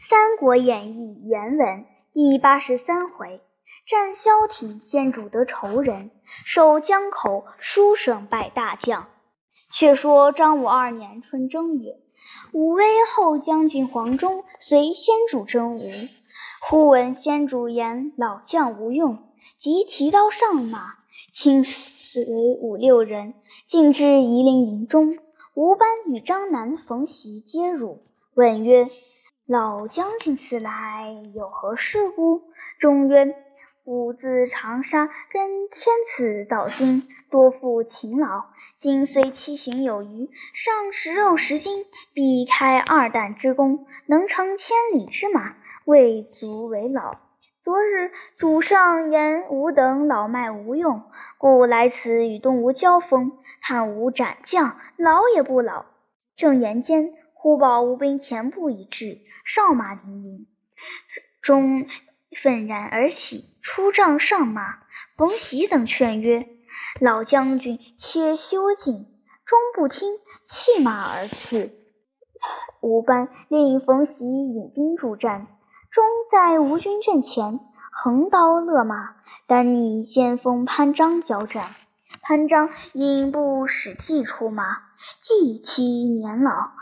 三国演义》原文第八十三回：战萧亭，先主得仇人；守江口，书生败大将。却说张武二年春正月，武威后将军黄忠随先主征吴，忽闻先主言老将无用，即提刀上马，亲随五六人，进至夷陵营中。吴班与张南、冯习皆辱，问曰：老将军此来有何事故？中曰：“吾自长沙跟天子到京，多负勤劳，今虽七旬有余，尚食肉十斤，必开二担之功，能乘千里之马，未足为老。昨日主上言吾等老迈无用，故来此与东吴交锋，汉吾斩将，老也不老。”正言间。忽报吴兵前部已至，哨马叮铃，中愤然而起，出帐上马。冯喜等劝曰：“老将军且休静。”终不听，弃马而去。吴班令冯喜引兵助战，终在吴军阵前横刀勒马，单逆先锋潘璋交战。潘璋因不使计出马，计其年老。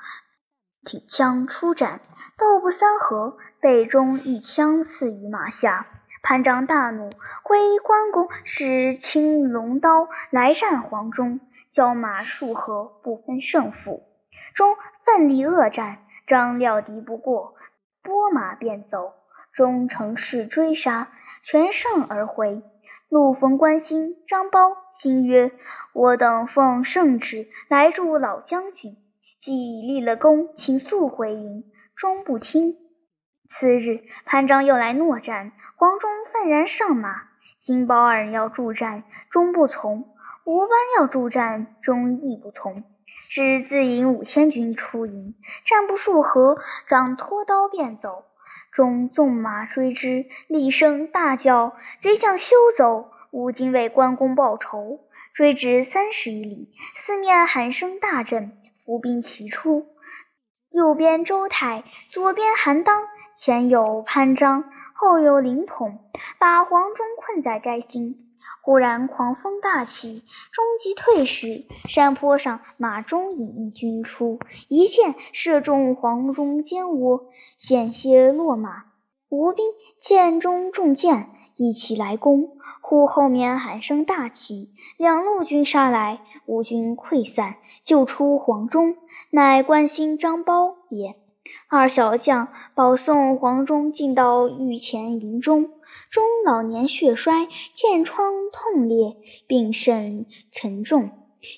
挺枪出战，斗不三合，被中一枪刺于马下。潘璋大怒，挥关公使青龙刀来战黄忠，交马数合，不分胜负。忠奋力恶战，张料敌不过，拨马便走。忠乘势追杀，全胜而回。路逢关兴、张苞，兴曰：“我等奉圣旨来助老将军。”既已立了功，请速回营。终不听。次日，潘璋又来诺战，黄忠愤然上马。金包二人要助战，终不从；吴班要助战，终亦不从。只自引五千军出营，战不数合，张拖刀便走。中纵马追之，厉声大叫：“贼将休走！吾今为关公报仇！”追至三十余里，四面喊声大震。伏兵齐出，右边周泰，左边韩当，前有潘璋，后有凌统，把黄忠困在该心。忽然狂风大起，终即退时，山坡上马忠引一军出，一箭射中黄忠肩窝，险些落马。吴兵见中中箭，一起来攻。忽后面喊声大起，两路军杀来，吴军溃散。救出黄忠，乃关兴、张苞也。二小将保送黄忠进到御前营中，中老年血衰，箭疮痛裂，病甚沉重。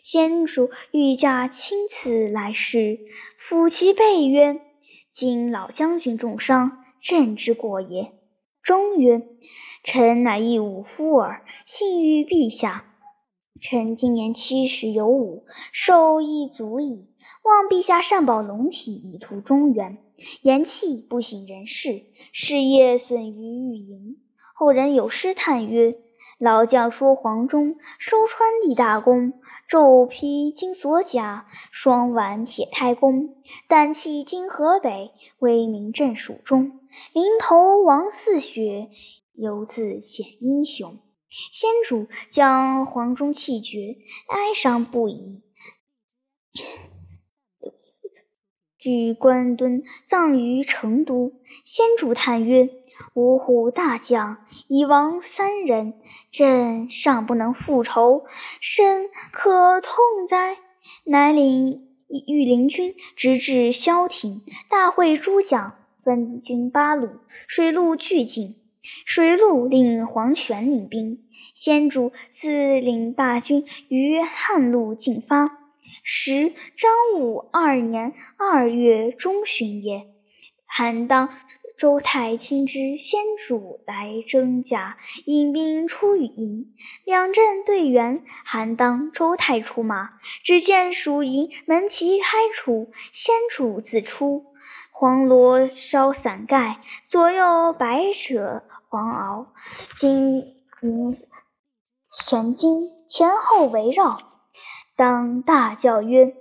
先主御驾亲自来视，抚其背曰：“今老将军重伤，朕之过也。”中曰：“臣乃一武夫耳，幸遇陛下。”臣今年七十有五，寿亦足矣。望陛下善保龙体，以图中原。言气，不省人事，事业损于御营。后人有诗叹曰：“老将说黄忠，收川立大功。骤披金锁甲，双挽铁胎弓。胆气经河北，威名震蜀中。临头王似雪，犹自显英雄。”先主将黄忠气绝，哀伤不已。据关敦葬于成都。先主叹曰：“五虎大将已亡三人，朕尚不能复仇，身可痛哉！”乃领御林军直至萧亭，大会诸将，分军八路，水陆俱进。水陆令黄权领兵，先主自领大军于汉路进发。时张武二年二月中旬也。韩当、周泰听知先主来征甲，引兵出与营，两阵对圆。韩当、周泰出马，只见蜀营门旗开处，先主自出，黄罗烧伞盖，左右百者。黄鳌金银前金前后围绕，当大叫曰：“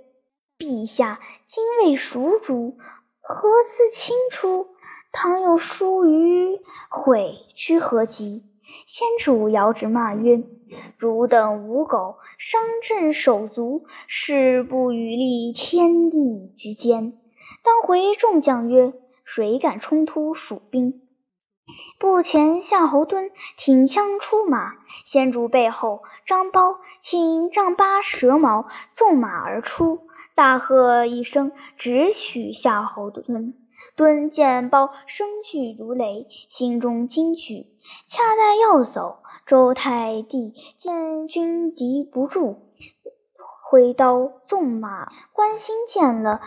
陛下今为蜀主，何自轻出？倘有疏于悔之何及？先主遥指骂曰：“汝等无狗，伤朕手足，誓不与立天地之间。”当回众将曰：“谁敢冲突蜀兵？”步前夏侯惇挺枪出马，先主背后张苞请丈八蛇矛纵马而出，大喝一声，直取夏侯惇。惇见苞声巨如雷，心中惊惧。恰待要走，周太帝见军敌不住，挥刀纵马。关兴见了，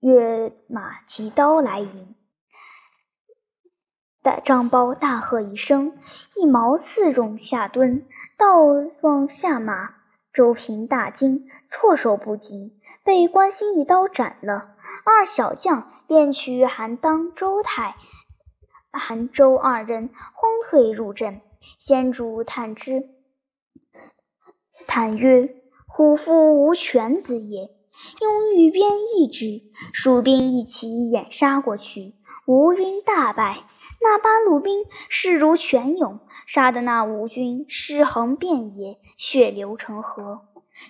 跃马提刀来迎。张苞大喝一声，一矛刺中夏惇，倒放下马。周平大惊，措手不及，被关兴一刀斩了。二小将便取韩当、周泰、韩周二人慌退入阵。先主叹之，叹曰：“虎父无犬子也。”用玉鞭一指，蜀兵一齐掩杀过去，吴兵大败。那八路兵势如泉涌，杀得那吴军尸横遍野，血流成河。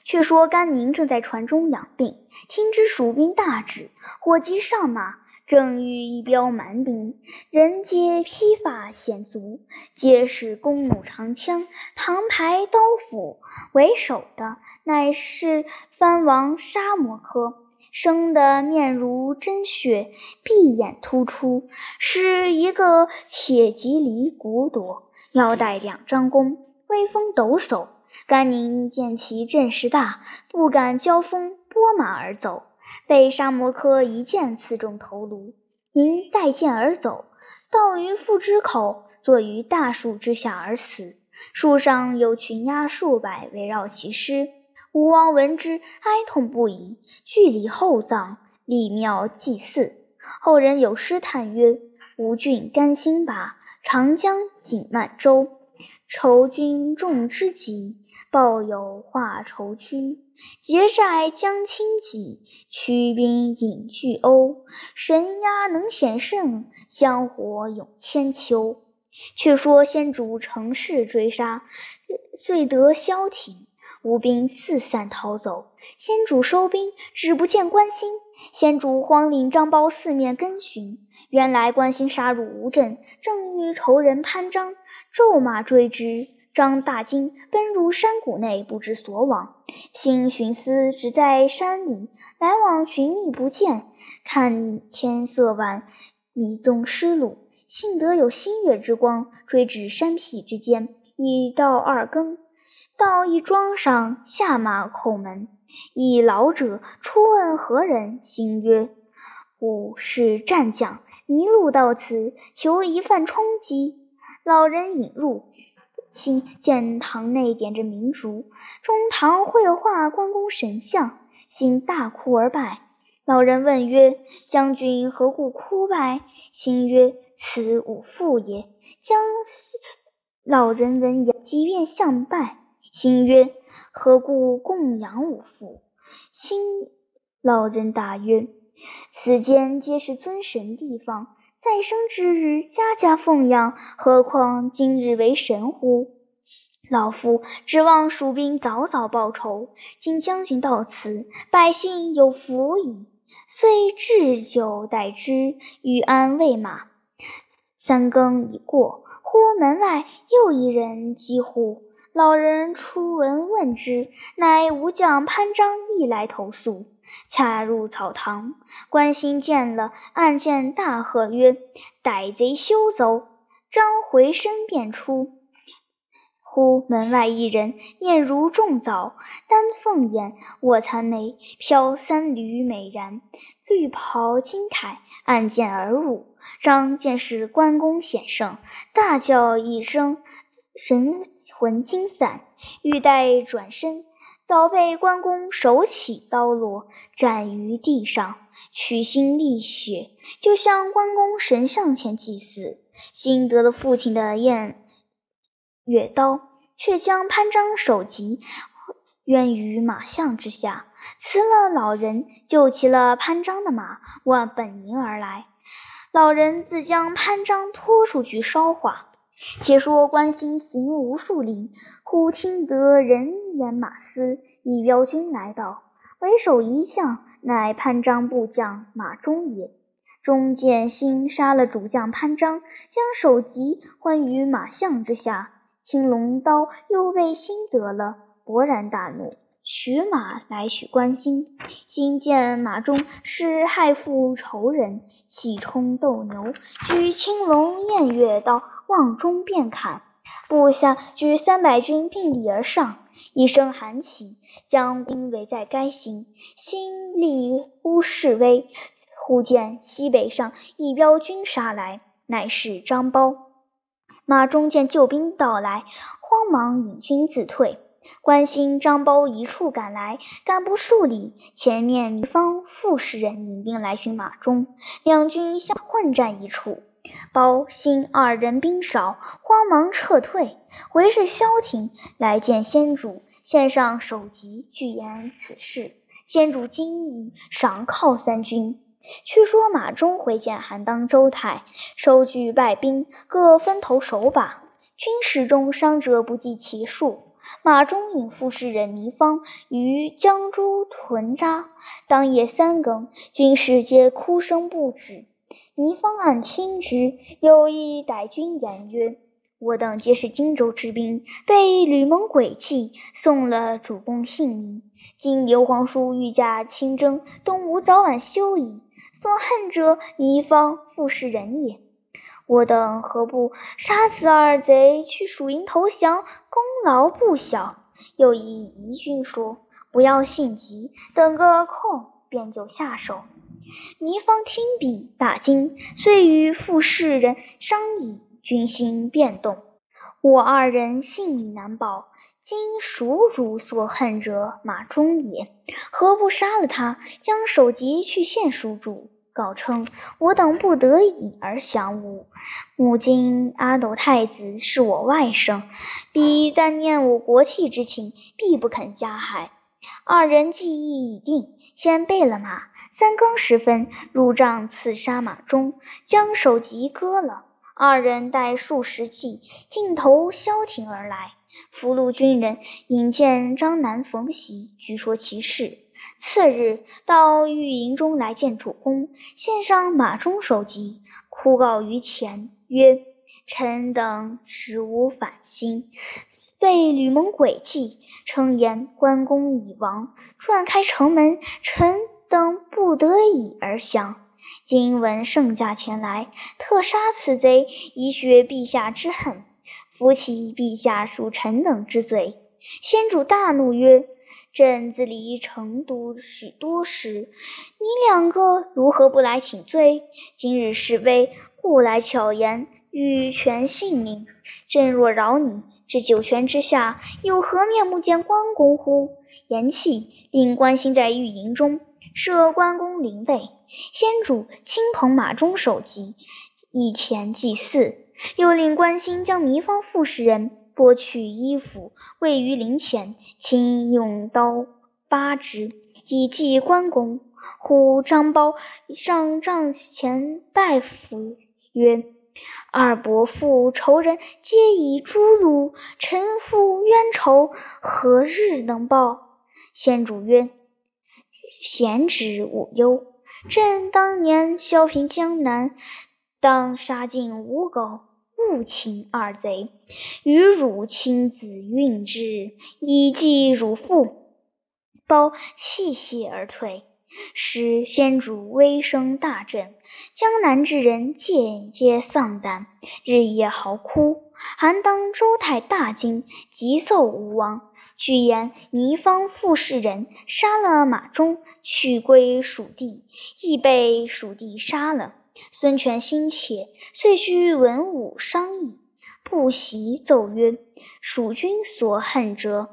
却说甘宁正在船中养病，听知蜀兵大至，火急上马，正欲一彪蛮兵，人皆披发显足，皆是弓弩长枪、唐牌刀斧，为首的乃是藩王沙摩柯。生得面如真雪，闭眼突出，是一个铁脊离骨朵，腰带两张弓，威风抖擞。甘宁见其阵势大，不敢交锋，拨马而走，被沙摩柯一箭刺中头颅。宁带剑而走，到于腹之口，坐于大树之下而死。树上有群鸦数百围绕其尸。吴王闻之，哀痛不已，具礼厚葬，立庙祭祀。后人有诗叹曰：“吴郡甘兴拔，长江锦漫舟。仇君重之急，报有化愁躯。结寨将倾己，驱兵引巨鸥。神鸦能显圣，香火永千秋。”却说先主乘势追杀，遂得消停。吴兵四散逃走，先主收兵，只不见关兴。先主慌令张苞四面跟寻，原来关兴杀入吴镇，正遇仇人潘璋，骤马追之。张大惊，奔入山谷内，不知所往。兴寻思，只在山里来往寻觅不见，看天色晚，迷踪失路，幸得有新月之光，追至山僻之间，已到二更。到一庄上，下马叩门。一老者出问何人，兴曰：“吾是战将，迷路到此，求一饭充饥。”老人引入，兴见堂内点着明烛，中堂绘画关公神像，心大哭而拜。老人问曰：“将军何故哭拜？”心曰：“此吾父也。”将老人闻言，即便向拜。心曰：“何故供养吾父？”新老人答曰：“此间皆是尊神地方，再生之日家家奉养，何况今日为神乎？老夫指望蜀兵早早报仇。今将军到此，百姓有福矣。”遂置酒待之，欲安喂马。三更已过，忽门外又一人击呼。老人出闻问之，乃吴将潘璋亦来投宿。恰入草堂，关兴见了，暗箭大喝曰：“歹贼休走！”张回身便出，忽门外一人，面如重枣，丹凤眼，卧蚕眉，飘三缕美髯，绿袍金铠，暗箭而入。张见是关公显圣，大叫一声，神。魂惊散，欲待转身，早被关公手起刀落，斩于地上，取心沥血，就向关公神像前祭祀。兴得了父亲的偃月刀，却将潘璋首级冤于马项之下，辞了老人，救骑了潘璋的马，往本营而来。老人自将潘璋拖出去烧化。且说关兴行无数里，忽听得人言马嘶，一彪军来到，为首一将，乃潘璋部将马忠也。中见兴杀了主将潘璋，将首级还于马相之下，青龙刀又被兴得了，勃然大怒。取马来许关兴，兴见马忠是害父仇人，气冲斗牛，举青龙偃月刀望中便砍。部下举三百军并力而上，一声喊起，将兵围在该行。心立乌势威，忽见西北上一彪军杀来，乃是张苞。马忠见救兵到来，慌忙引军自退。关兴、张苞一处赶来，赶不数里，前面糜芳、傅士人引兵来寻马忠，两军相混战一处。包、兴二人兵少，慌忙撤退。回至萧亭，来见先主，献上首级，具言此事。先主惊异，赏犒三军。却说马忠回见韩当、周泰，收据败兵，各分头守把，军士中伤者不计其数。马忠引傅士仁、糜芳于江渚屯扎。当夜三更，军士皆哭声不止。糜芳暗听之，又一逮军言曰：“我等皆是荆州之兵，被吕蒙诡计，送了主公性命。今刘皇叔御驾亲征，东吴早晚休矣。所恨者，糜芳、傅士仁也。”我等何不杀此二贼，去蜀营投降，功劳不小。又一疑军说：“不要性急，等个空便就下手。”糜芳听毕，大惊，遂与傅士仁商议，军心变动。我二人性命难保，今蜀主所恨者马忠也，何不杀了他，将首级去献蜀主？告称我等不得已而降吴。母今阿斗太子是我外甥，彼但念我国戚之情，必不肯加害。二人计议已定，先备了马，三更时分入帐刺杀马忠，将首级割了。二人带数十骑，径投萧亭而来。俘虏军人引见张南、冯习，据说其事。次日，到御营中来见主公，献上马忠首级，哭告于前，曰：“臣等实无反心，被吕蒙诡计，称言关公已亡，撞开城门，臣等不得已而降。今闻圣驾前来，特杀此贼，以雪陛下之恨，扶起陛下恕臣等之罪。”先主大怒曰。朕自离成都许多时，你两个如何不来请罪？今日示威，故来巧言，欲全性命。朕若饶你，这九泉之下，有何面目见关公乎？言讫，令关兴在御营中设关公灵位。先主亲捧马忠首级，以前祭祀，又令关兴将糜芳、傅使人。剥去衣服，位于灵前，请用刀疤之，以祭关公。呼张苞上帐前拜伏曰：“二伯父仇人皆以诛戮，臣父冤仇，何日能报？”先主曰：“贤之勿忧。朕当年削平江南，当杀尽吴狗。”勿亲二贼，与汝亲子运之，以祭汝父。包泣谢而退，使先主威声大振，江南之人渐皆丧胆，日夜嚎哭。韩当、周泰大惊，急奏吴王，据言糜芳、傅士仁杀了马忠，去归蜀地，亦被蜀地杀了。孙权心切，遂居文武商议。不习奏曰：“蜀军所恨者，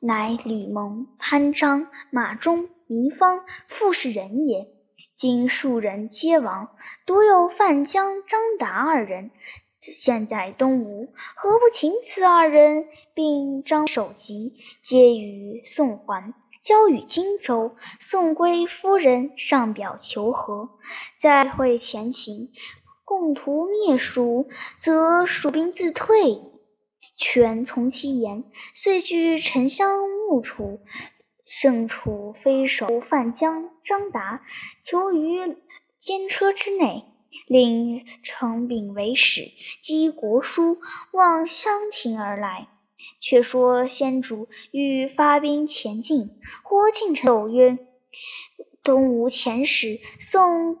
乃吕蒙、潘璋、马忠、糜芳、傅士仁也。今数人皆亡，独有范江、张达二人，现在东吴，何不请此二人，并张首级，皆与送还？”交与荆州，送归夫人，上表求和。再会前行，共图灭蜀，则蜀兵自退矣。”权从其言，遂据沉香木楚。胜楚飞守范江，张达囚于监车之内，令程秉为使，击国书，望襄亭而来。却说先主欲发兵前进，忽近臣奏曰：“东吴遣使送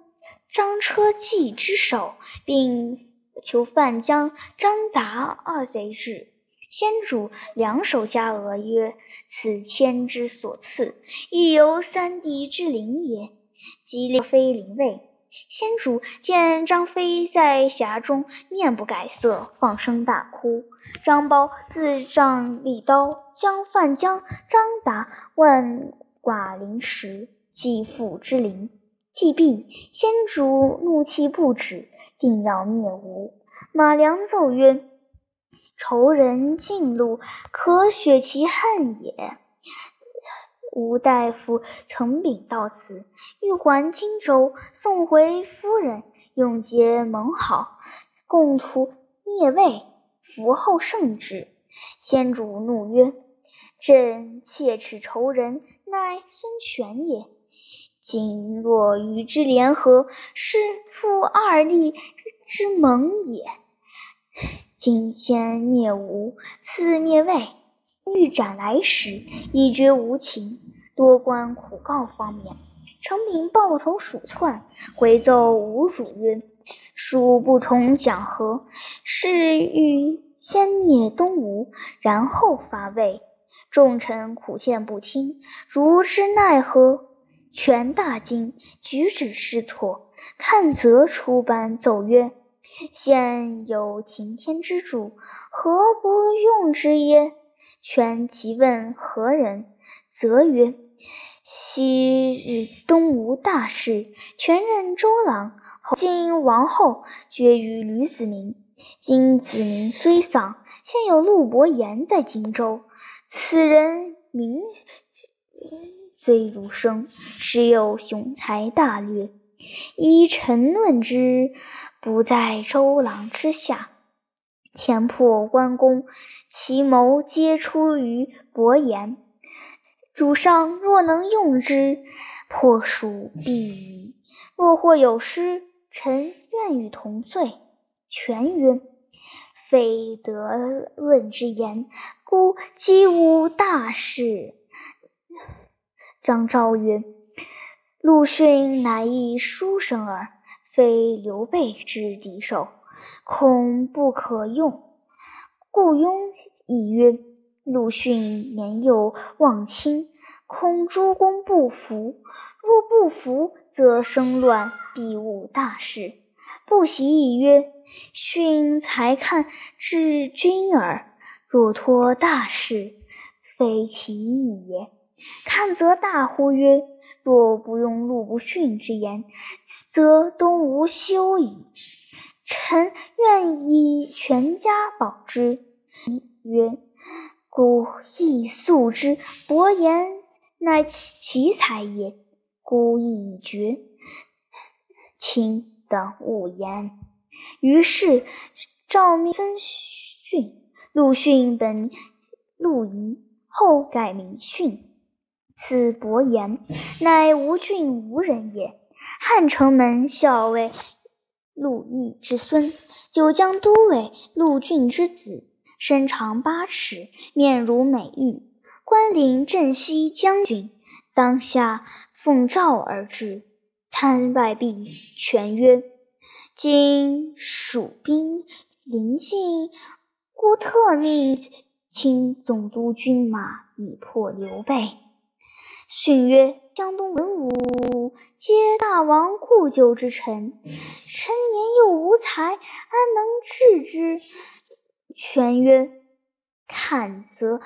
张车骑之首，并求范江、张达二贼至。”先主两手加额曰：“此天之所赐，亦由三弟之灵也。”即令妃灵位。先主见张飞在匣中面不改色，放声大哭。张苞自杖利刀，将范江、张达万剐灵石，祭父之灵。既毕，先主怒气不止，定要灭吴。马良奏曰：仇人进路，可雪其恨也。吴大夫程秉到此，欲还荆州，送回夫人，永结盟好，共图灭魏，伏后胜之。先主怒曰：“朕切齿仇人，乃孙权也。今若与之联合，是复二立之盟也。”今先灭吴，次灭魏，欲斩来使，已觉无情。多关苦告方免。程秉抱头鼠窜，回奏吴主曰：“蜀不从讲和，是欲先灭东吴，然后伐魏。众臣苦谏不听，如之奈何？”权大惊，举止失措，看则出班奏曰。现有擎天之柱，何不用之耶？权即问何人，则曰：昔日东吴大事，权任周郎。后今王后绝于吕子明。今子明虽丧，现有陆伯言在荆州。此人名虽如生，实有雄才大略。依臣论之。不在周郎之下，前破关公，其谋皆出于伯言。主上若能用之，破蜀必矣。若或有失，臣愿与同罪。权曰：“非得论之言，故击无大事。”张昭曰：“陆逊乃一书生耳。”非刘备之敌手，恐不可用。故雍亦曰：“陆逊年幼望亲，恐诸公不服。若不服，则生乱，必误大事。”不喜亦曰：“逊才看治君耳，若托大事，非其意也。”看则大呼曰。若不用陆不逊之言，则东吴休矣。臣愿以全家保之。曰：故亦素之。伯言乃奇才也，孤意已决，请等勿言。于是诏命孙逊。陆逊本陆仪，后改名逊。此伯言，乃吴郡吴人也。汉城门校尉陆毅之孙，九江都尉陆俊之子，身长八尺，面如美玉，官领镇西将军。当下奉诏而至，参拜毕，权曰：“今蜀兵临近，故特命请总督军马，以破刘备。”训曰：“江东文武，皆大王故旧之臣。臣年幼无才，安能治之？”权曰：“看则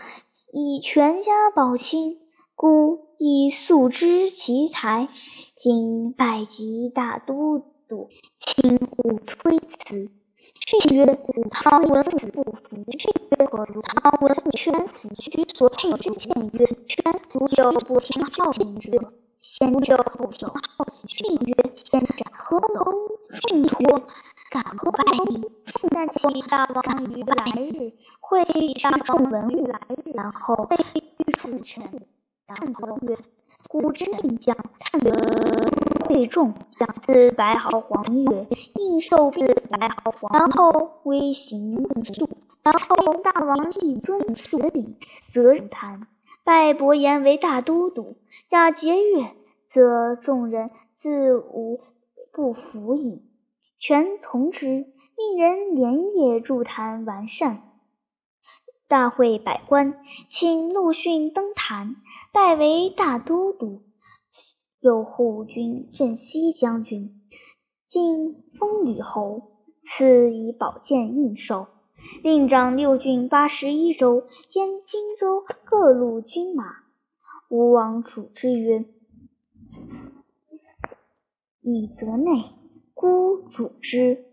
以全家保亲，故亦素知其才。今拜及大都督，请勿推辞。”训曰：“古汤文子不服。”训曰：“何如？”唐文与宣子虚所佩之见曰：“宣如有不听号令者，先救后求。训曰：“先斩何谋？训托敢不拜应？但其大王于来日会上众文武来日，然后欲出臣。然后曰：‘古之令将，探得贵重，将赐白毫黄钺，应受赐白毫黄，然后微行问速。然后大王既遵此礼，则入坛，拜伯颜为大都督。假节钺，则众人。’”自无不服矣，权从之，令人连夜筑坛完善。大会百官，请陆逊登坛，拜为大都督，右护军镇西将军，晋封吕侯，赐以宝剑印绶，令掌六郡八十一州，兼荆州各路军马。吴王主之曰。以则内，孤主之。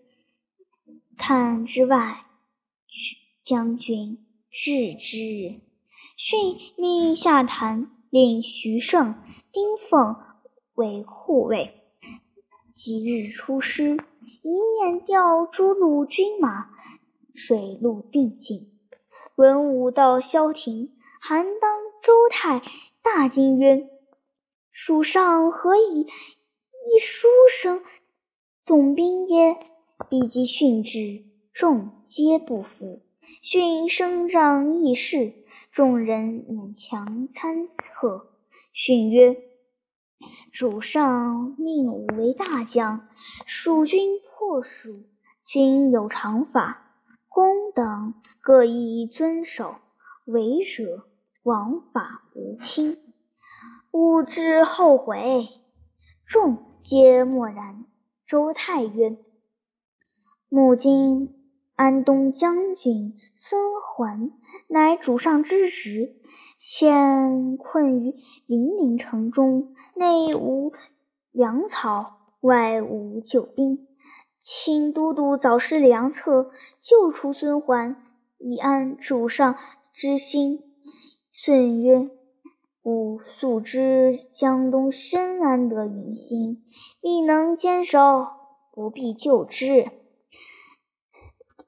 看之外，将军治之。训命下坛，令徐盛、丁奉为护卫。即日出师，一面调诸路军马，水陆并进。文武到萧亭，韩当、周泰大惊曰：“蜀上何以？”一书生总兵耶？必及训之，众皆不服。训声仗义士，众人勉强参贺。训曰：“主上命吾为大将，蜀军破蜀，均有常法，公等各宜遵守，违者王法无亲。吾之后悔。”众。皆默然。周泰曰：“母今安东将军孙桓，乃主上之侄，现困于零陵城中，内无粮草，外无救兵，请都督早施良策，救出孙桓，以安主上之心。”孙曰。吾素知江东深安得民心，必能坚守，不必救之。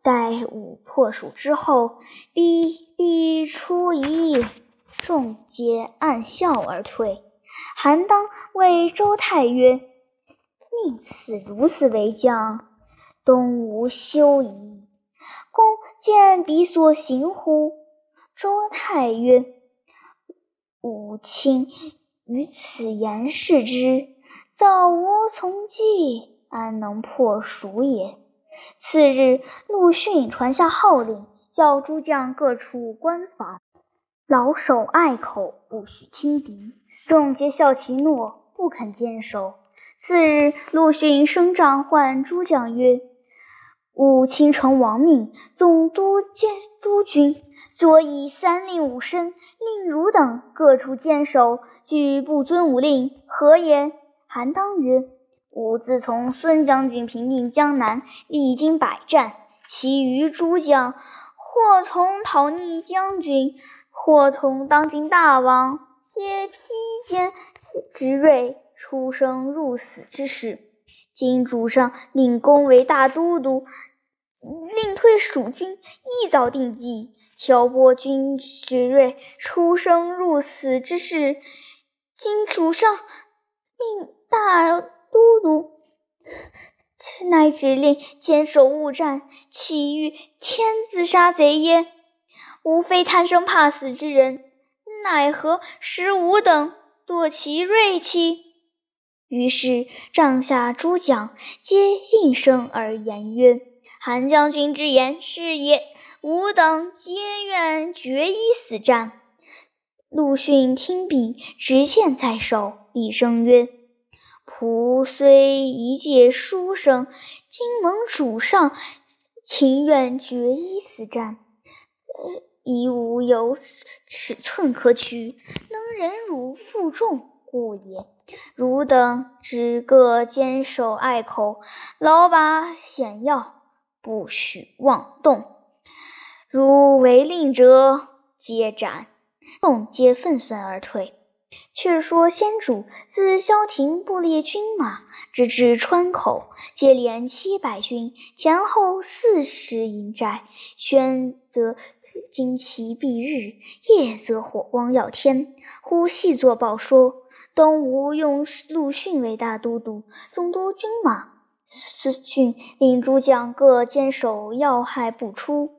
待吾破蜀之后，必必出一役众皆暗笑而退。韩当谓周泰曰：“命此如此为将，东吴休矣。公见彼所行乎？”周泰曰。吾卿于此言视之，早无从计，安能破蜀也？次日，陆逊传下号令，叫诸将各处关防，牢守隘口，不许轻敌。众皆效其诺，不肯坚守。次日，陆逊升帐唤诸将曰：“吾倾城亡命，总督监督军。”所以三令五申，令汝等各处坚守，拒不遵吾令，何也？韩当曰：“吾自从孙将军平定江南，历经百战，其余诸将，或从讨逆将军，或从当今大王，皆披坚执锐，出生入死之事。今主上令公为大都督，令退蜀军，一早定计。”挑拨军执锐出生入死之事，今主上命大都督，乃指令坚守勿战，岂欲天自杀贼耶？吾非贪生怕死之人，奈何使吾等堕其锐气？于是帐下诸将皆应声而言曰：“韩将军之言是也。”吾等皆愿决一死战。陆逊听毕，执剑在手，厉声曰：“仆虽一介书生，今蒙主上情愿决一死战，以吾有尺寸可取，能忍辱负重故也。汝等只各坚守隘口，牢把险要，不许妄动。”如违令者，皆斩。众皆愤愤而退。却说先主自萧亭布列军马，直至川口，接连七百军，前后四十营寨。宣则旌旗蔽日，夜则火光耀天。忽细作报说，东吴用陆逊为大都督，总督军马。孙逊令诸将各坚守要害，不出。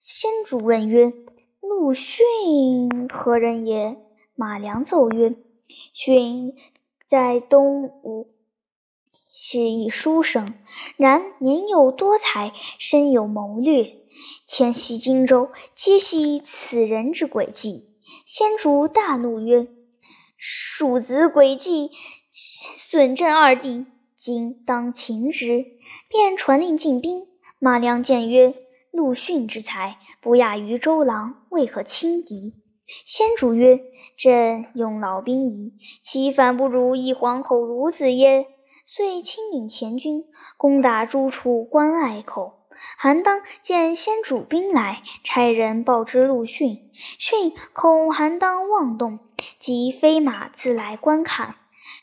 先主问曰：“陆逊何人也？”马良奏曰：“逊在东吴是一书生，然年幼多才，深有谋略。迁徙荆州，皆系此人之诡计。”先主大怒曰：“庶子诡计，损朕二弟，今当擒之！”便传令进兵。马良见曰：“陆逊之才，不亚于周郎，为何轻敌？”先主曰：“朕用老兵矣，其反不如一黄口孺子耶？”遂亲领前军攻打诸处关隘口。韩当见先主兵来，差人报之陆逊。逊恐韩当妄动，即飞马自来观看。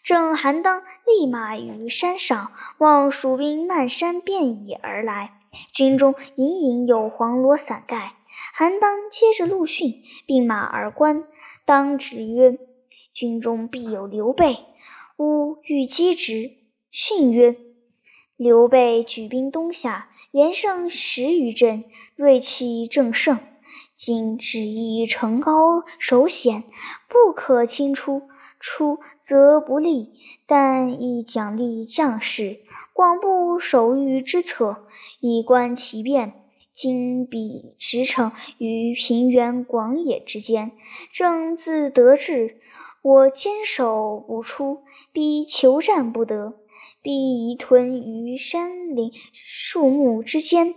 正韩当立马于山上，望蜀兵漫山遍野而来，军中隐隐有黄罗伞盖。韩当接着陆逊，并马而观，当指曰：“军中必有刘备，吾欲击之。”逊曰：“刘备举兵东下，连胜十余阵，锐气正盛。今只宜城高守险，不可轻出。出则不利，但亦奖励将士，广布守御之策，以观其变。”今彼驰骋于平原广野之间，正自得志。我坚守不出，必求战不得，必移屯于山林树木之间。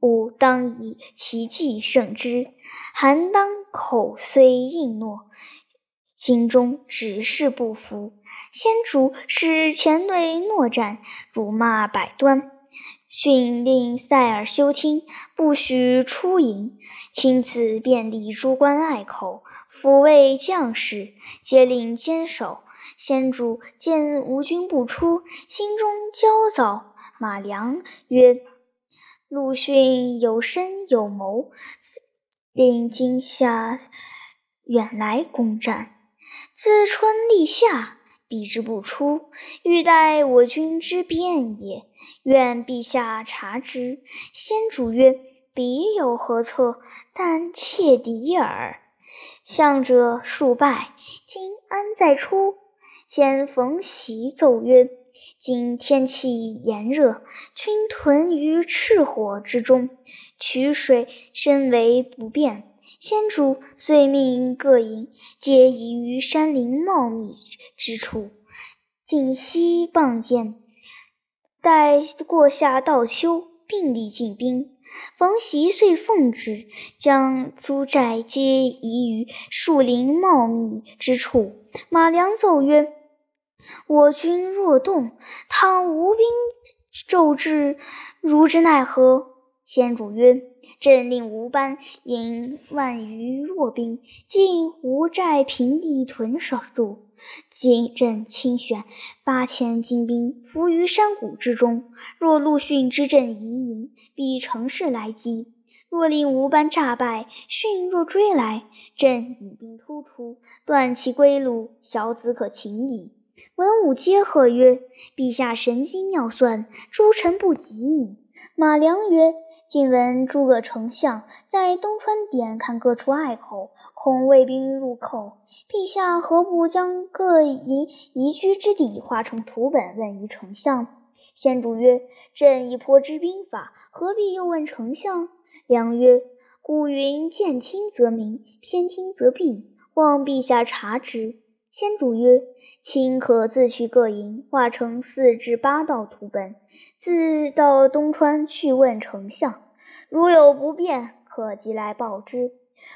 吾当以其计胜之。韩当口虽应诺，心中只是不服。先主使前队诺战，辱骂百端。训令塞尔休听，不许出营，亲自便利诸关隘口，抚慰将士，皆令坚守。先主见吴军不出，心中焦躁。马良曰：“陆逊有深有谋，令今夏远来攻战，自春立夏。”彼之不出，欲待我军之变也。愿陛下察之。先主曰：“彼有何策？但切敌耳。向者数败，今安在出？”先逢喜奏曰：“今天气炎热，军屯于赤火之中，取水深为不便。先主遂命各营皆移于山林茂密。”之处，尽息傍见，待过夏到秋，并力进兵。冯习遂奉旨，将诸寨皆移于树林茂密之处。马良奏曰：“我军若动，倘吴兵骤至，如之奈何？”先主曰：“朕令吴班引万余弱兵，进吴寨平地屯守住。”今朕亲选八千精兵伏于山谷之中，若陆逊之阵移营，必乘势来击；若令吴班诈败，逊若追来，朕引兵突出，断其归路，小子可擒矣。文武皆贺曰：“陛下神机妙算，诸臣不及矣。”马良曰：“今闻诸葛丞相在东川点看各处隘口，恐魏兵入寇。”陛下何不将各营移居之地画成图本，问于丞相？先主曰：“朕已颇知兵法，何必又问丞相？”良曰：“古云：见听则明，偏听则弊，望陛下察之。”先主曰：“卿可自去各营，画成四至八道图本，自到东川去问丞相。如有不便，可即来报之。”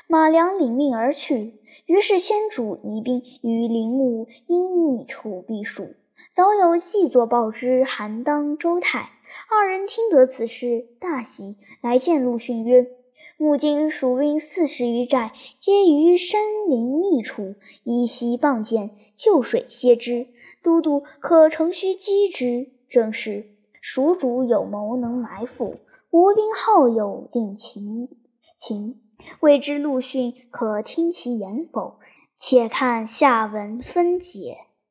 马良领命而去。于是先主移兵于陵墓阴密处避暑。早有细作报之韩当、周泰二人听得此事，大喜，来见陆逊曰：“目今蜀兵四十余寨，皆于山林密处，依溪傍涧，就水歇之。都督可乘虚击之。正是蜀主有谋，能埋伏；吴兵好友，定情情。未知陆逊可听其言否？且看下文分解。